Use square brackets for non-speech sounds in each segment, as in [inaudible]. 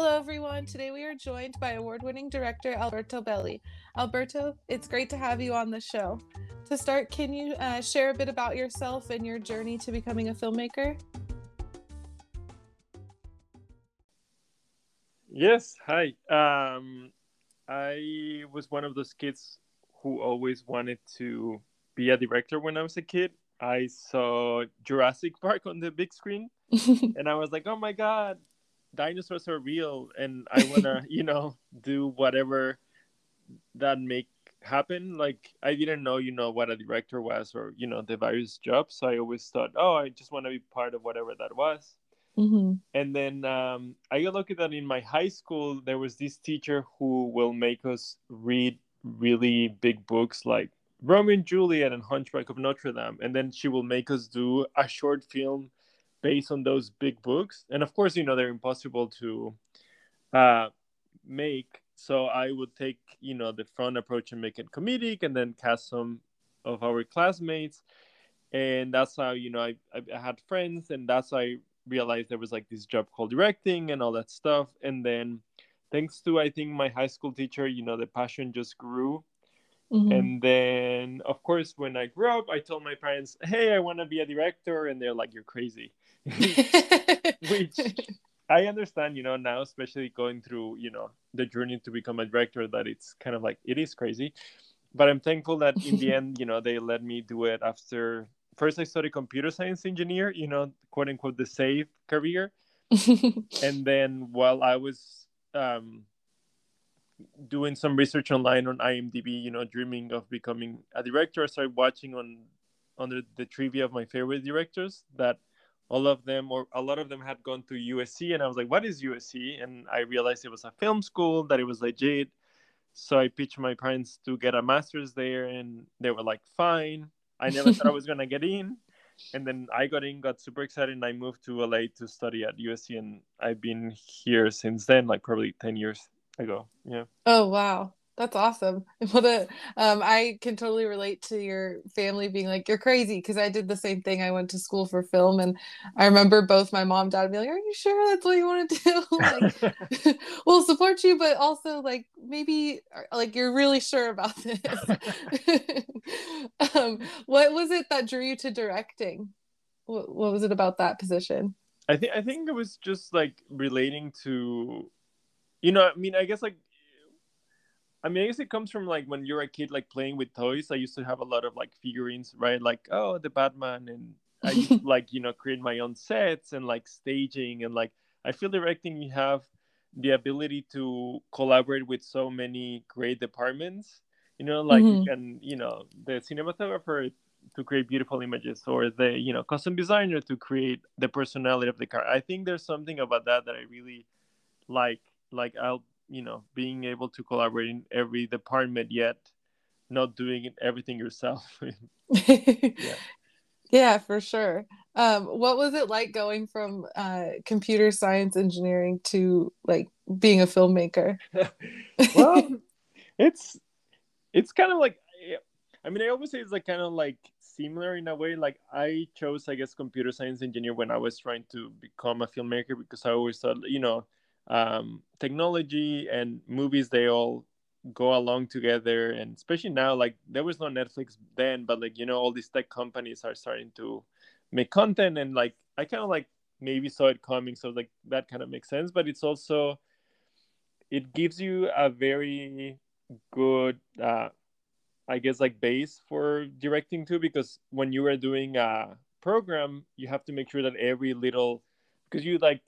Hello, everyone. Today we are joined by award winning director Alberto Belli. Alberto, it's great to have you on the show. To start, can you uh, share a bit about yourself and your journey to becoming a filmmaker? Yes, hi. Um, I was one of those kids who always wanted to be a director when I was a kid. I saw Jurassic Park on the big screen [laughs] and I was like, oh my God, dinosaurs are real. And I want to, [laughs] you know, do whatever that make happen. Like, I didn't know, you know, what a director was or, you know, the various jobs. So I always thought, oh, I just want to be part of whatever that was. Mm-hmm. And then um, I got lucky that in my high school, there was this teacher who will make us read really big books like Romeo and Juliet and Hunchback of Notre Dame, and then she will make us do a short film based on those big books. And of course, you know they're impossible to uh, make. So I would take you know the front approach and make it comedic, and then cast some of our classmates. And that's how you know I, I had friends, and that's how I realized there was like this job called directing and all that stuff. And then thanks to I think my high school teacher, you know, the passion just grew Mm-hmm. And then, of course, when I grew up, I told my parents, "Hey, I want to be a director," and they're like, "You're crazy," [laughs] [laughs] which I understand, you know, now, especially going through, you know, the journey to become a director, that it's kind of like it is crazy. But I'm thankful that in the [laughs] end, you know, they let me do it after. First, I studied computer science engineer, you know, quote unquote, the safe career, and then while I was um, doing some research online on IMDb, you know, dreaming of becoming a director, I started watching on under the trivia of my favorite directors that all of them or a lot of them had gone to USC and I was like, what is USC? And I realized it was a film school, that it was legit. So I pitched my parents to get a master's there and they were like, fine. I never thought I was gonna get in. And then I got in, got super excited, and I moved to LA to study at USC and I've been here since then, like probably 10 years ago. Yeah. Oh wow. That's awesome. [laughs] Well, the, um, I can totally relate to your family being like, "You're crazy," because I did the same thing. I went to school for film, and I remember both my mom, and dad, being like, "Are you sure that's what you want to do?" [laughs] like, [laughs] we'll support you, but also like maybe uh, like you're really sure about this. um, what was it that drew you to directing? What, what was it about that position? I think I think it was just like relating to you know, I mean, I guess like, I mean, I guess it comes from like when you're a kid, like playing with toys. I used to have a lot of like figurines, right? Like, oh, the Batman, and I used [laughs] like you know create my own sets and like staging and like I feel directing you have the ability to collaborate with so many great departments. You know, like mm-hmm. you you know, the cinematographer to create beautiful images or the you know custom designer to create the personality of the car. I think there's something about that that I really like like I'll you know being able to collaborate in every department yet not doing everything yourself. [laughs] Yeah. [laughs] yeah for sure. Um, what was it like going from uh, computer science engineering to like being a filmmaker? [laughs] Well it's it's kind of like i mean i always say it's like kind of like similar in a way. Like i chose i guess computer science engineer when i was trying to become a filmmaker because i always thought you know um, technology and movies they all go along together. And especially now like there was no netflix then but like you know all these tech companies are starting to make content. And like i kind of like maybe saw it coming. So like that kind of makes sense. But it's also it gives you a very good uh i guess like base for directing too because when you are doing a program you have to make sure that every little because you like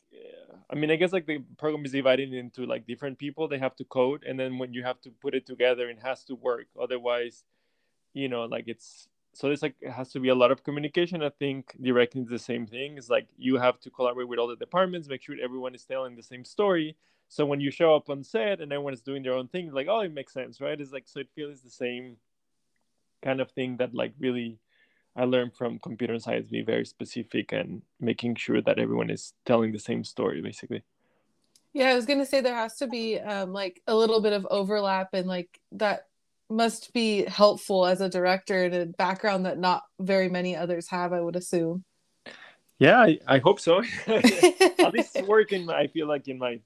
I mean, I guess like the program is divided into like different people. They have to code, and then when you have to put it together, it has to work. Otherwise, you know, like it's so it's like it has to be a lot of communication. I think directing is the same thing. It's like you have to collaborate with all the departments, make sure everyone is telling the same story. So when you show up on set and everyone is doing their own thing, like oh, it makes sense, right? It's like so it feels the same kind of thing that like really I learned from computer science be very specific and making sure that everyone is telling the same story basically. Yeah, I was gonna say there has to be um, like a little bit of overlap and like that must be helpful as a director in a background that not very many others have, I would assume. Yeah, I, I hope so. [laughs] [laughs] At least work in my, I feel like in my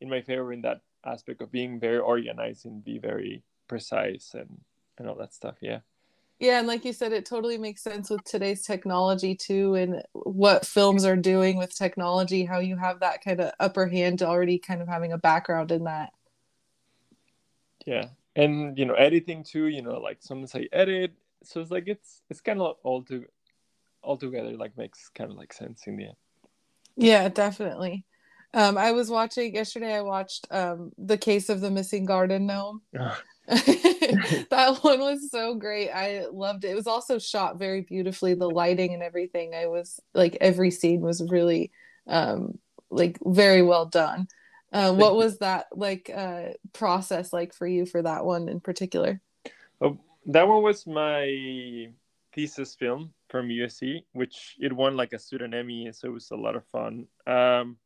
in my favor in that aspect of being very organized and be very precise and and all that stuff yeah yeah and like you said it totally makes sense with today's technology too and what films are doing with technology how you have that kind of upper hand already kind of having a background in that yeah and you know editing too you know like some say edit so it's like it's it's kind of all to all together like makes kind of like sense in the end yeah definitely um, I was watching yesterday. I watched um, the case of the missing garden gnome. [laughs] [laughs] that one was so great. I loved it. It was also shot very beautifully. The lighting and everything. I was like every scene was really um, like very well done. Uh, what was that like uh, process like for you for that one in particular? Oh, that one was my thesis film from USC, which it won like a student Emmy, so it was a lot of fun. Um,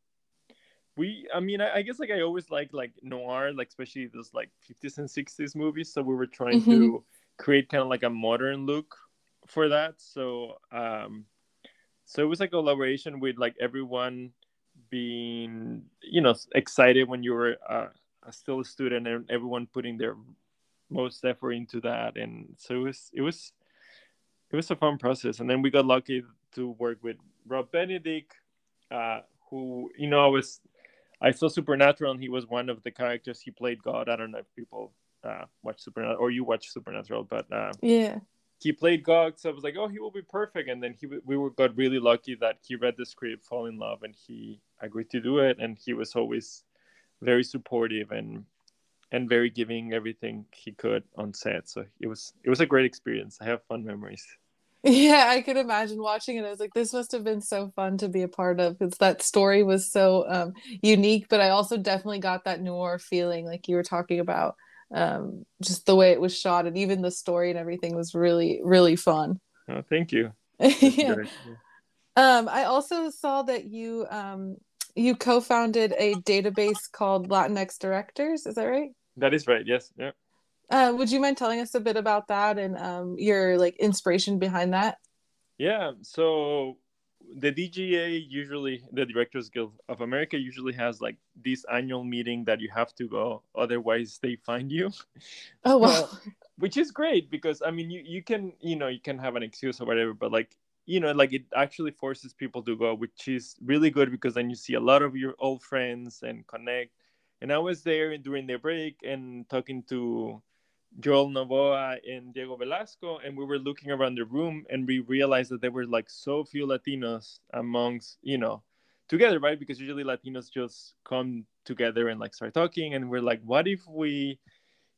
we i mean I, I, guess like i always like like noir like especially those like 50s and 60s movies. So we were trying mm-hmm. to create kind of like a modern look for that. So um so it was like a collaboration with like everyone being you know excited when you were uh, still a student and everyone putting their most effort into that. And so it was it was it was a fun process. And then we got lucky to work with rob benedict uh, who you know I was I saw Supernatural, and he was one of the characters. He played God. I don't know if people uh, watch Supernatural or you watch Supernatural, but uh, yeah, he played God. So I was like, oh, he will be perfect. And then he we were got really lucky that he read the script, fall in love, and he agreed to do it. And he was always very supportive and and very giving everything he could on set. So it was it was a great experience. I have fun memories. [laughs] Yeah, I could imagine watching it. I was like, this must have been so fun to be a part of because that story was so um, unique. But I also definitely got that noir feeling, like you were talking about, um, just the way it was shot and even the story and everything was really, really fun. Oh, thank you. [laughs] yeah. Um, I also saw that you um, you co-founded a database called Latinx Directors. Is that right? That is right. Yes. Yeah. Uh, would you mind telling us a bit about that and um, your like inspiration behind that? Yeah, so the DGA usually, the Directors Guild of America usually has like this annual meeting that you have to go, otherwise they find you. [laughs] Oh wow! which is great because I mean, you you can you know you can have an excuse or whatever, but like you know like it actually forces people to go, which is really good because then you see a lot of your old friends and connect. And I was there during their break and talking to Joel Novoa and Diego Velasco, and we were looking around the room and we realized that there were like so few Latinos amongst, you know, together, right? Because usually Latinos just come together and like start talking, and we're like, what if we,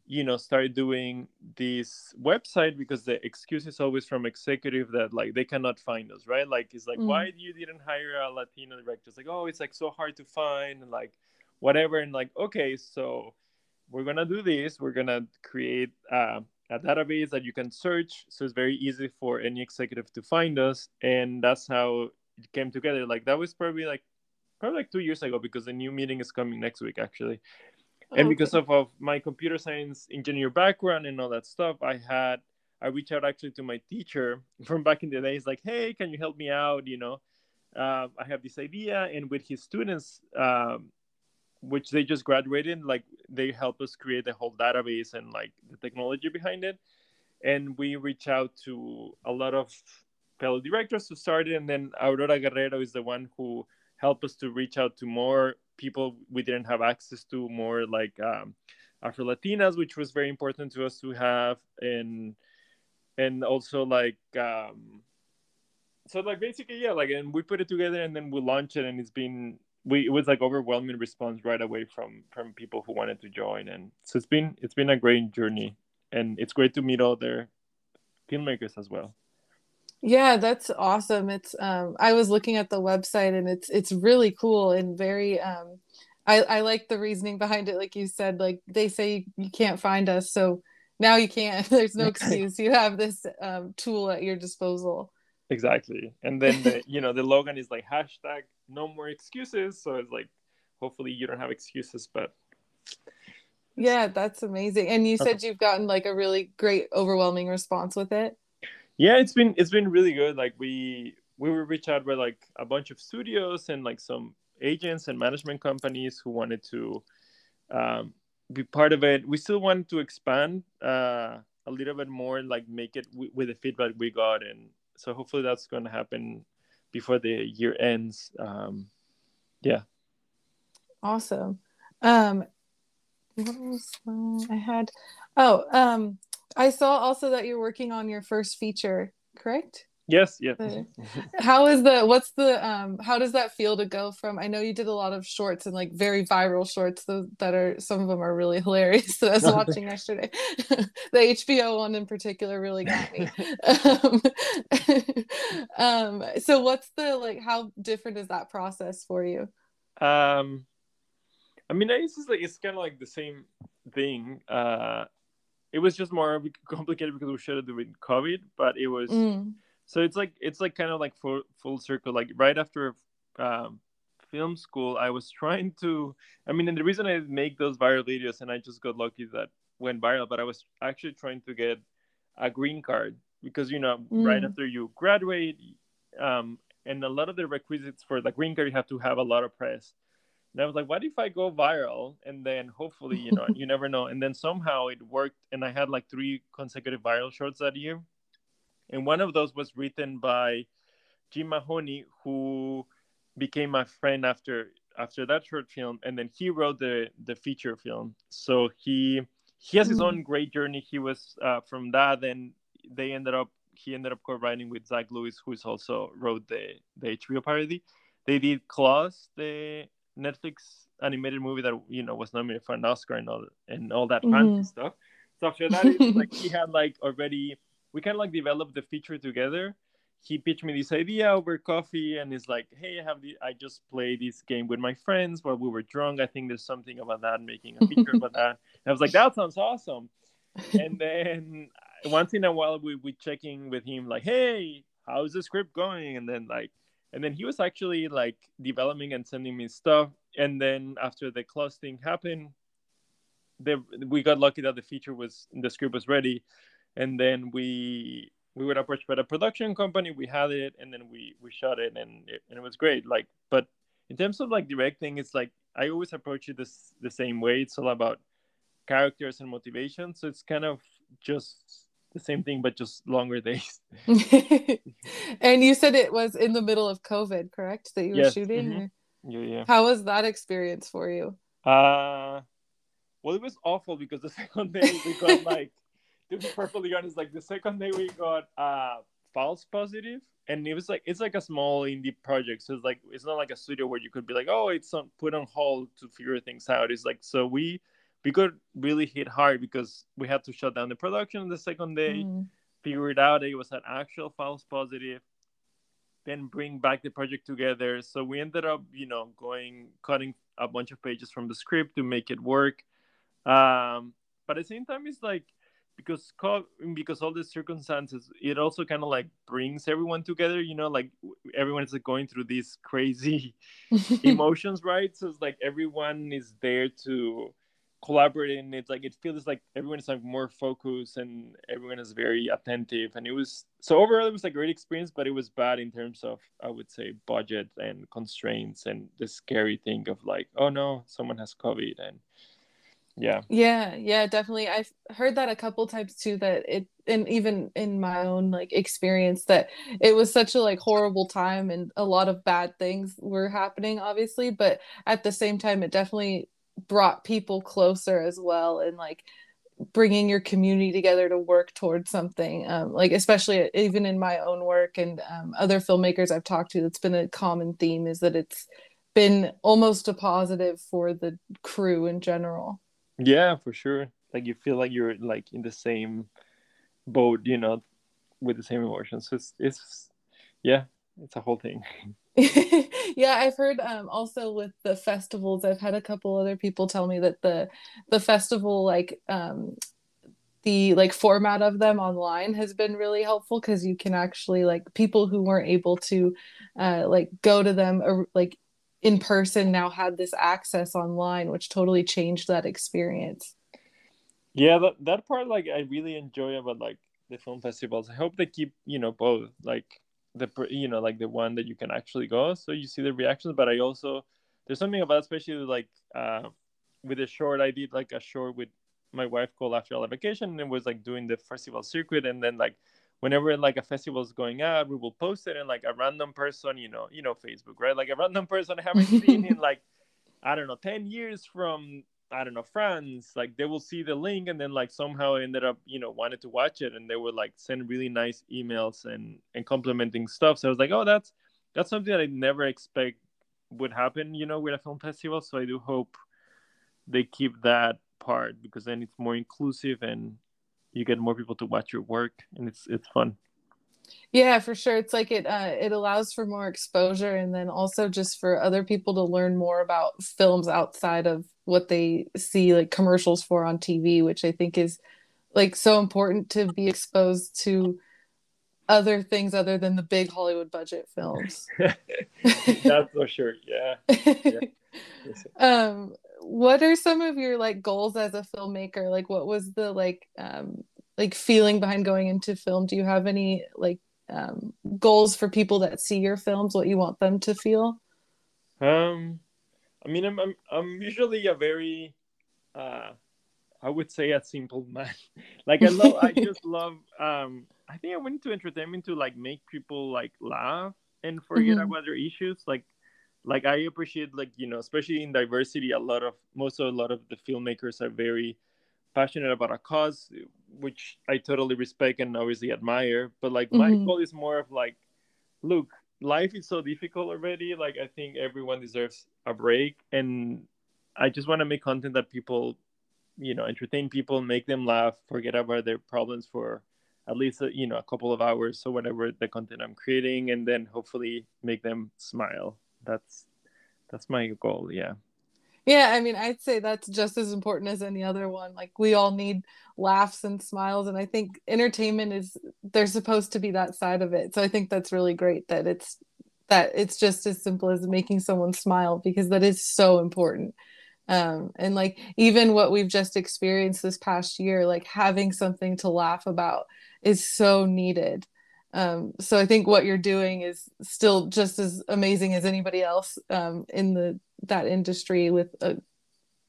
you know, start doing this website because the excuse is always from executive that like they cannot find us, right? Like it's like, mm. why you didn't hire a Latino director? It's like, oh, it's like so hard to find and like whatever, and like okay, so we're gonna do this. We're gonna create uh, a database that you can search, so it's very easy for any executive to find us, and that's how it came together. Like that was probably like probably like two years ago because the new meeting is coming next week actually. Oh, and because of, of my computer science engineer background and all that stuff, I had I reached out actually to my teacher from back in the days, like, hey, can you help me out? You know, uh, I have this idea, and with his students, um, which they just graduated like they help us create the whole database and like the technology behind it. And we reach out to a lot of fellow directors to start it. And then aurora guerrero is the one who helped us to reach out to more people we didn't have access to more like um, afro latinas which was very important to us to have. And and also like um so like basically yeah like and we put it together and then we launch it and it's been we it was like overwhelming response right away from from people who wanted to join. And so it's been it's been a great journey. And it's great to meet all other filmmakers as well. Yeah that's awesome. It's um i was looking at the website and it's it's really cool and very um i i like the reasoning behind it. Like you said like they say you can't find us so now you can't. [laughs] There's no excuse. You have this um, tool at your disposal exactly. And then the you know the logan is like hashtag no more excuses. So it's like hopefully you don't have excuses but yeah that's amazing. And you said you've gotten like a really great overwhelming response with it? Yeah it's been it's been really good. Like we we were reached out by like a bunch of studios and like some agents and management companies who wanted to um, be part of it. We still wanted to expand uh, a little bit more, like make it w- with the feedback we got, and so hopefully that's going to happen before the year ends. Um, yeah. Awesome. Um, what was I had? Oh, um, I saw also that you're working on your first feature, correct? Yes, yes. how is the what's the um how does that feel to go from I know you did a lot of shorts and like very viral shorts that are some of them are really [laughs] hilarious that I was watching yesterday. [laughs] the HBO one in particular really got me. um, [laughs] um so what's the like how different is that process for you? Um I mean it's just like it's kind of like the same thing. Uh it was just more complicated because we shot it during COVID, but it was mm so it's like it's like kind of like full full circle. Like right after um, film school i was trying to i mean and the reason i make those viral videos and i just got lucky that went viral but i was actually trying to get a green card because you know mm. right after you graduate um, and a lot of the requisites for the green card you have to have a lot of press. And i was like what if i go viral and then hopefully you know [laughs] you never know. And then somehow it worked and i had like three consecutive viral shorts that year and one of those was written by Jim Mahoney, who became my friend after after that short film, and then he wrote the the feature film. So he he has his own mm. great journey. He was uh, from that, and they ended up he ended up co-writing with Zach Lewis, who's also wrote the the HBO parody. They did Klaus, the Netflix animated movie that you know was nominated for an Oscar and all and all that mm-hmm. fancy stuff. So after that, it's like he had like already we kind of like developed the feature together. He pitched me this idea over coffee, and he's like, "Hey, I have the I just played this game with my friends while we were drunk. I think there's something about that, making a feature about that." And I was like, "That sounds awesome." And then once in a while, we we checking with him, like, "Hey, how's the script going?" And then like, and then he was actually like developing and sending me stuff. And then after the Klaus thing happened, the, we got lucky that the feature was the script was ready and then we we were approached by a production company we had it and then we we shot it and it, and it was great like but in terms of like directing it's like i always approach it this the same way it's all about characters and motivation so it's kind of just the same thing but just longer [laughs] days [laughs] and you said it was in the middle of covid correct that you were yes. shooting mm-hmm. yeah yeah how was that experience for you uh well it was awful because the [laughs] second day we got like to be perfectly honest, like the second day we got uh false positive, and it was like it's like a small indie project, so it's like it's not like a studio where you could be like, oh, it's on, put on hold to figure things out. It's like so we we got really hit hard because we had to shut down the production the second day, mm. figure it out. It was an actual false positive, then bring back the project together. So we ended up, you know, going cutting a bunch of pages from the script to make it work. Um, but at the same time, it's like because because all the circumstances it also kind of like brings everyone together you know like everyone is like going through these [laughs] crazy [laughs] emotions right? So it's like everyone is there to collaborate and it's like it feels like everyone is like more focused and everyone is very attentive and it was so overall it was a great experience but it was bad in terms of i would say budget and constraints and the scary thing of like oh no someone has covid and yeah. Yeah yeah definitely. I've heard that a couple times too that it and even in my own like experience that it was such a like horrible time and a lot of bad things were happening obviously but at the same time it definitely brought people closer as well and like bringing your community together to work towards something um, like especially even in my own work and um, other filmmakers i've talked to that's been a common theme is that it's been almost a positive for the crew in general yeah, for sure. Like you feel like you're like in the same boat, you know, with the same emotions. So it's it's yeah, it's a whole thing. [laughs] [laughs] yeah, I've heard um also with the festivals, I've had a couple other people tell me that the the festival like um the like format of them online has been really helpful because you can actually like people who weren't able to uh like go to them or like in person now had this access online which totally changed that experience yeah that, that part like i really enjoy about like the film festivals i hope they keep you know both like the you know like the one that you can actually go so you see the reactions but i also there's something about especially like uh, with a short. I did like a short with my wife called After All Vacation, and was like doing the festival circuit, and then like whenever like a festival is going out, we will post it, and like a random person, you know, you know, Facebook, right? Like a random person I haven't seen in [laughs] like I don't know, ten years from I don't know France, like they will see the link, and then like somehow ended up, you know, wanted to watch it, and they would like send really nice emails and and complimenting stuff. So I was like, oh, that's that's something that I never expect would happen, you know, with a film festival. So I do hope they keep that part because then it's more inclusive and you get more people to watch your work and it's it's fun. Yeah, for sure. It's like it uh, it allows for more exposure and then also just for other people to learn more about films outside of what they see like commercials for on TV, which I think is like so important to be exposed to other things other than the big Hollywood budget films. [laughs] That's for sure. Yeah. [laughs] yeah. um what are some of your like goals as a filmmaker? Like what was the like um like feeling behind going into film? Do you have any like um goals for people that see your films, what you want them to feel? Um I mean I'm I'm, I'm usually a very uh I would say a simple man. [laughs] like I love I [laughs] just love um I think I went into entertainment to like make people like laugh and forget mm-hmm. about their issues. Like like I appreciate like you know especially in diversity a lot of most of a lot of the filmmakers are very passionate about a cause which I totally respect and obviously admire. But like mm-hmm. my goal is more of like look life is so difficult already like I think everyone deserves a break and I just want to make content that people you know entertain people make them laugh forget about their problems for at least you know a couple of hours so whatever the content i'm creating and then hopefully make them smile that's that's my goal yeah. Yeah i mean i'd say that's just as important as any other one. Like we all need laughs and smiles and i think entertainment is they're supposed to be that side of it. So i think that's really great that it's that it's just as simple as making someone smile because that is so important. Um, and like even what we've just experienced this past year like having something to laugh about is so needed um, so I think what you're doing is still just as amazing as anybody else um, in the that industry with a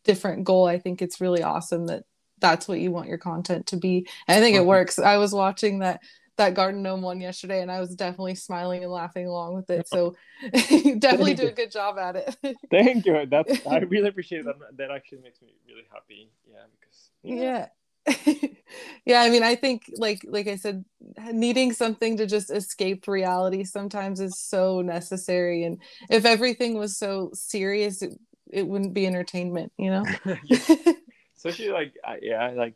different goal. I think it's really awesome that that's what you want your content to be. And I think it works. I was watching that that garden gnome one yesterday and I was definitely smiling and laughing along with it. So [laughs] definitely do a good job at it. [laughs] Thank you. That's I [laughs] really appreciate that. That actually makes me really happy. Yeah, because yeah. yeah [laughs] yeah i mean i think like like i said needing something to just escape reality sometimes is so necessary and if everything was so serious it, it wouldn't be entertainment you know? [laughs] [laughs] Especially like yeah like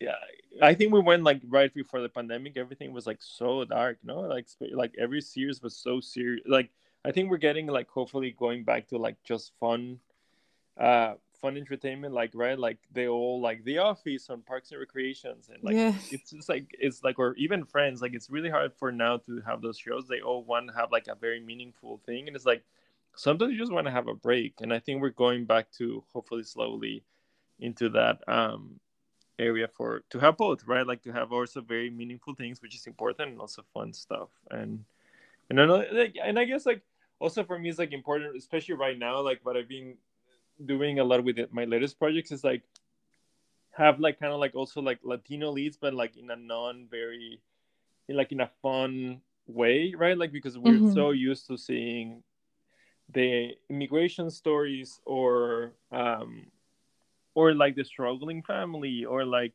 yeah i think we went like right before the pandemic everything was like so dark no? Like like every series was so serious like i think we're getting like hopefully going back to like just fun uh fun entertainment like right like they all like the office on parks and recreations and like yeah. it's just like it's like or even friends like it's really hard for now to have those shows. They all want to have like a very meaningful thing and it's like sometimes you just want to have a break and i think we're going back to hopefully slowly into that um area for to have both right? Like to have also very meaningful things which is important and also fun stuff. And and I know, like, and I guess like also for me it's like important especially right now like what I've been doing a lot with it, my latest projects is like have like kind of like also like Latino leads, but like in a non very, like in a fun way, right? Like because we're mm-hmm. so used to seeing the immigration stories or um or like the struggling family or like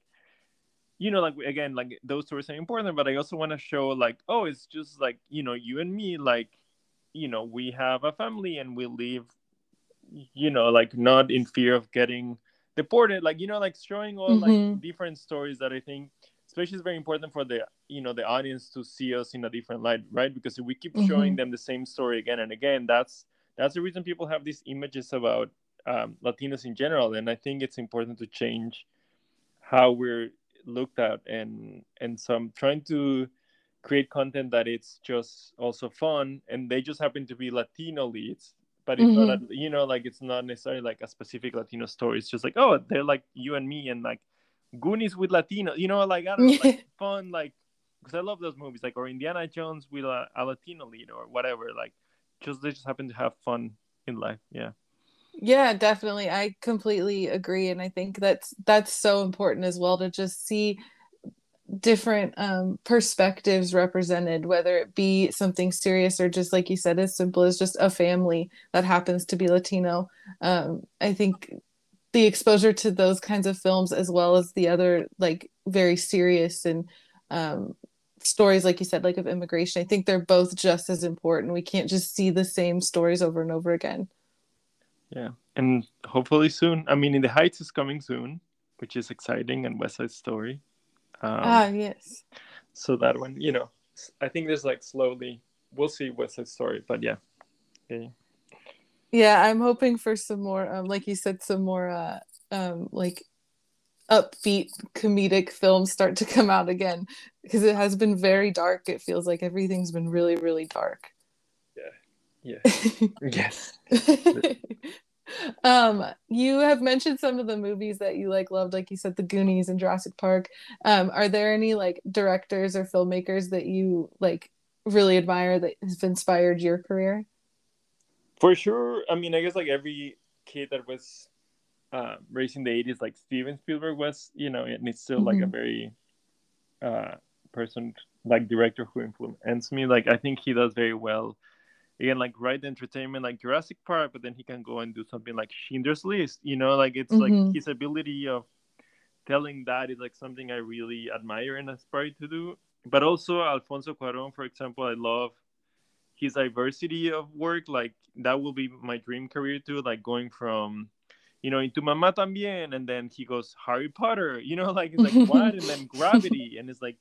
you know like again like those stories are important but i also want to show like oh it's just like you know you and me like you know we have a family and we live you know like not in fear of getting deported. Like you know like showing all mm-hmm. like different stories that i think especially is very important for the you know the audience to see us in a different light right? Because if we keep mm-hmm. showing them the same story again and again that's that's the reason people have these images about um, latinos in general. And i think it's important to change how we're looked at. And and so i'm trying to create content that it's just also fun and they just happen to be latino leads but it's mm-hmm. not a, you know like it's not necessarily like a specific latino story it's just like oh they're like you and me and like goonies with latino you know like i don't know like [laughs] fun like because i love those movies like or indiana jones with a, a latino lead or whatever like just they just happen to have fun in life yeah Yeah, definitely. I completely agree. And I think that's that's so important as well to just see different um, perspectives represented, whether it be something serious or just like you said, as simple as just a family that happens to be Latino. Um, I think the exposure to those kinds of films, as well as the other like very serious and um, stories, like you said, like of immigration, I think they're both just as important. We can't just see the same stories over and over again. Yeah, and hopefully soon. I mean, In the Heights is coming soon, which is exciting, and West Side Story. Um, ah, yes. So that one, you know, I think there's like slowly, we'll see West Side Story, but yeah. Yeah, yeah I'm hoping for some more, um, like you said, some more, uh, um, like upbeat comedic films start to come out again because it has been very dark. It feels like everything's been really, really dark. Yeah. Yeah. [laughs] yes. [laughs] um you have mentioned some of the movies that you like loved like you said the goonies and jurassic park. Um are there any like directors or filmmakers that you like really admire that has inspired your career? For sure. I mean i guess like every kid that was uh, raised in the 80s like steven spielberg was you know and it's still like mm-hmm. a very uh person like director who influenced me. Like i think he does very well again like right entertainment like Jurassic Park, but then he can go and do something like Schindler's List. You know, like it's mm-hmm. like his ability of telling that is like something I really admire and aspire to do. But also Alfonso Cuarón, for example, I love his diversity of work. Like that will be my dream career too. Like going from you know, Y tu mamá también, and then he goes Harry Potter, [laughs] you know, like it's like what, and then [laughs] Gravity, and it's like,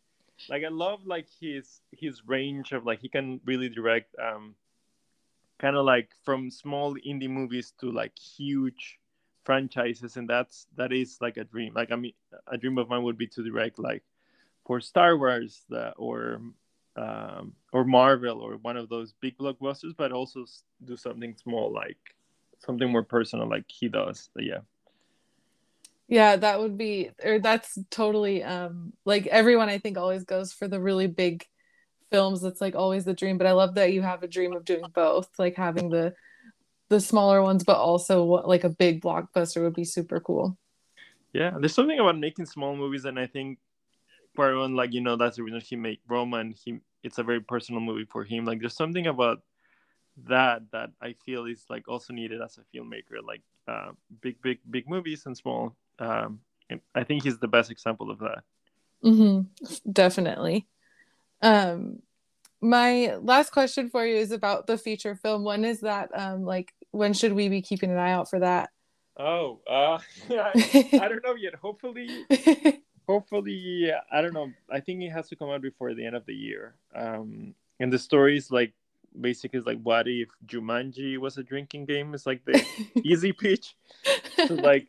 like I love like his his range of like he can really direct um kind of like from small indie movies to like huge franchises and that's that is like a dream. Like i mean a dream of mine would be to direct like for star wars the, or um, or marvel or one of those big blockbusters but also do something small like something more personal like he does but yeah. Yeah that would be or that's totally um like everyone i think always goes for the really big films it's like always the dream but i love that you have a dream of doing both like having the the smaller ones but also like a big blockbuster would be super cool. Yeah there's something about making small movies and i think for Cuarón, like you know that's the reason he made roma and he it's a very personal movie for him. Like there's something about that that i feel is like also needed as a filmmaker like uh, big big big movies and small um, i think he's the best example of that. Mm-hmm. definitely um, my last question for you is about the feature film. When is that? Um, like, when should we be keeping an eye out for that? Oh, uh, [laughs] I, I don't know yet. Hopefully, [laughs] hopefully, I don't know. I think it has to come out before the end of the year. Um, and the story is like basically like, what if Jumanji was a drinking game? It's like the [laughs] easy pitch. So like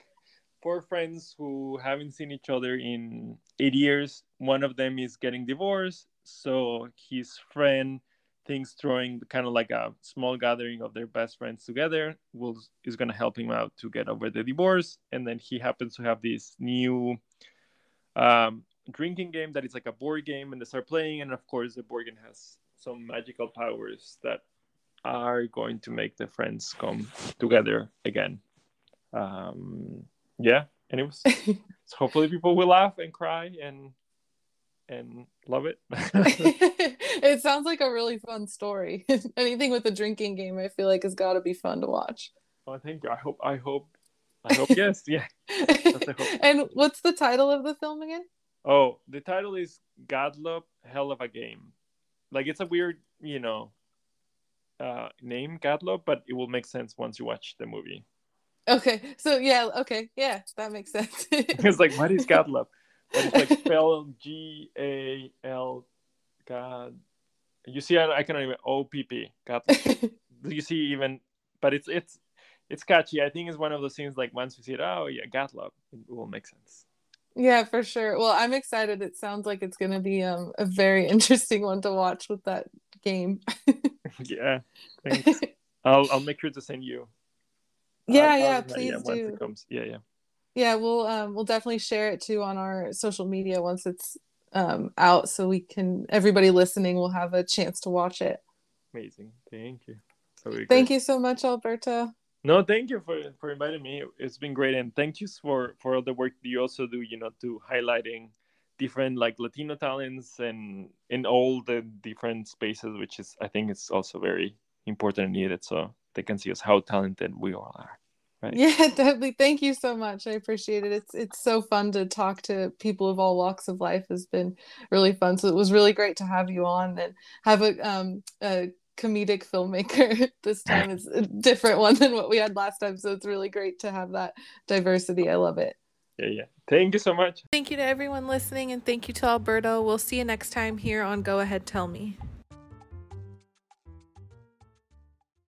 four friends who haven't seen each other in eight years. One of them is getting divorced so his friend thinks throwing kind of like a small gathering of their best friends together will is going to help him out to get over the divorce. And then he happens to have this new um, drinking game that is like a board game and they start playing. And of course the board game has some magical powers that are going to make the friends come together again. Um, yeah and it was so [laughs] hopefully people will laugh and cry and and love it. [laughs] it sounds like a really fun story. [laughs] Anything with a drinking game, I feel like has got to be fun to watch. Oh, thank you. I hope. I hope. I hope. yes. Yeah. Hope. And what's the title of the film again? Oh, the title is Godlop, Hell of a Game. Like it's a weird, you know, uh, name Godlop, but it will make sense once you watch the movie. Okay. So yeah. Okay. Yeah, that makes sense. it's like what is Godlop? but it's like spelled G A L God. You see, I, I can even O P P. God. you see, even, but it's it's it's catchy. I think it's one of those things like once you see it, oh yeah, Godlop, it will make sense. Yeah, for sure. Well, I'm excited. It sounds like it's going to be um, a very interesting one to watch with that game. yeah, thanks. I'll I'll make sure to send you. Yeah, I'll, yeah, I'll, please yeah, do. Yeah, yeah yeah we'll um we'll definitely share it too on our social media once it's um out so we can everybody listening will have a chance to watch it amazing thank you thank you so much alberto No, thank you for for inviting me. It's been great, and thank you for for all the work that you also do. You know, to highlighting different like Latino talents and in all the different spaces, which is I think it's also very important and needed, so they can see us how talented we all are. Right. Yeah, [laughs] definitely. Thank you so much. I appreciate it. It's it's so fun to talk to people of all walks of life. Has been really fun. So it was really great to have you on and have a um a comedic filmmaker [laughs] this time. It's a different one than what we had last time. So it's really great to have that diversity. I love it. Yeah, yeah. Thank you so much. Thank you to everyone listening and thank you to Alberto. We'll see you next time here on Go Ahead Tell Me.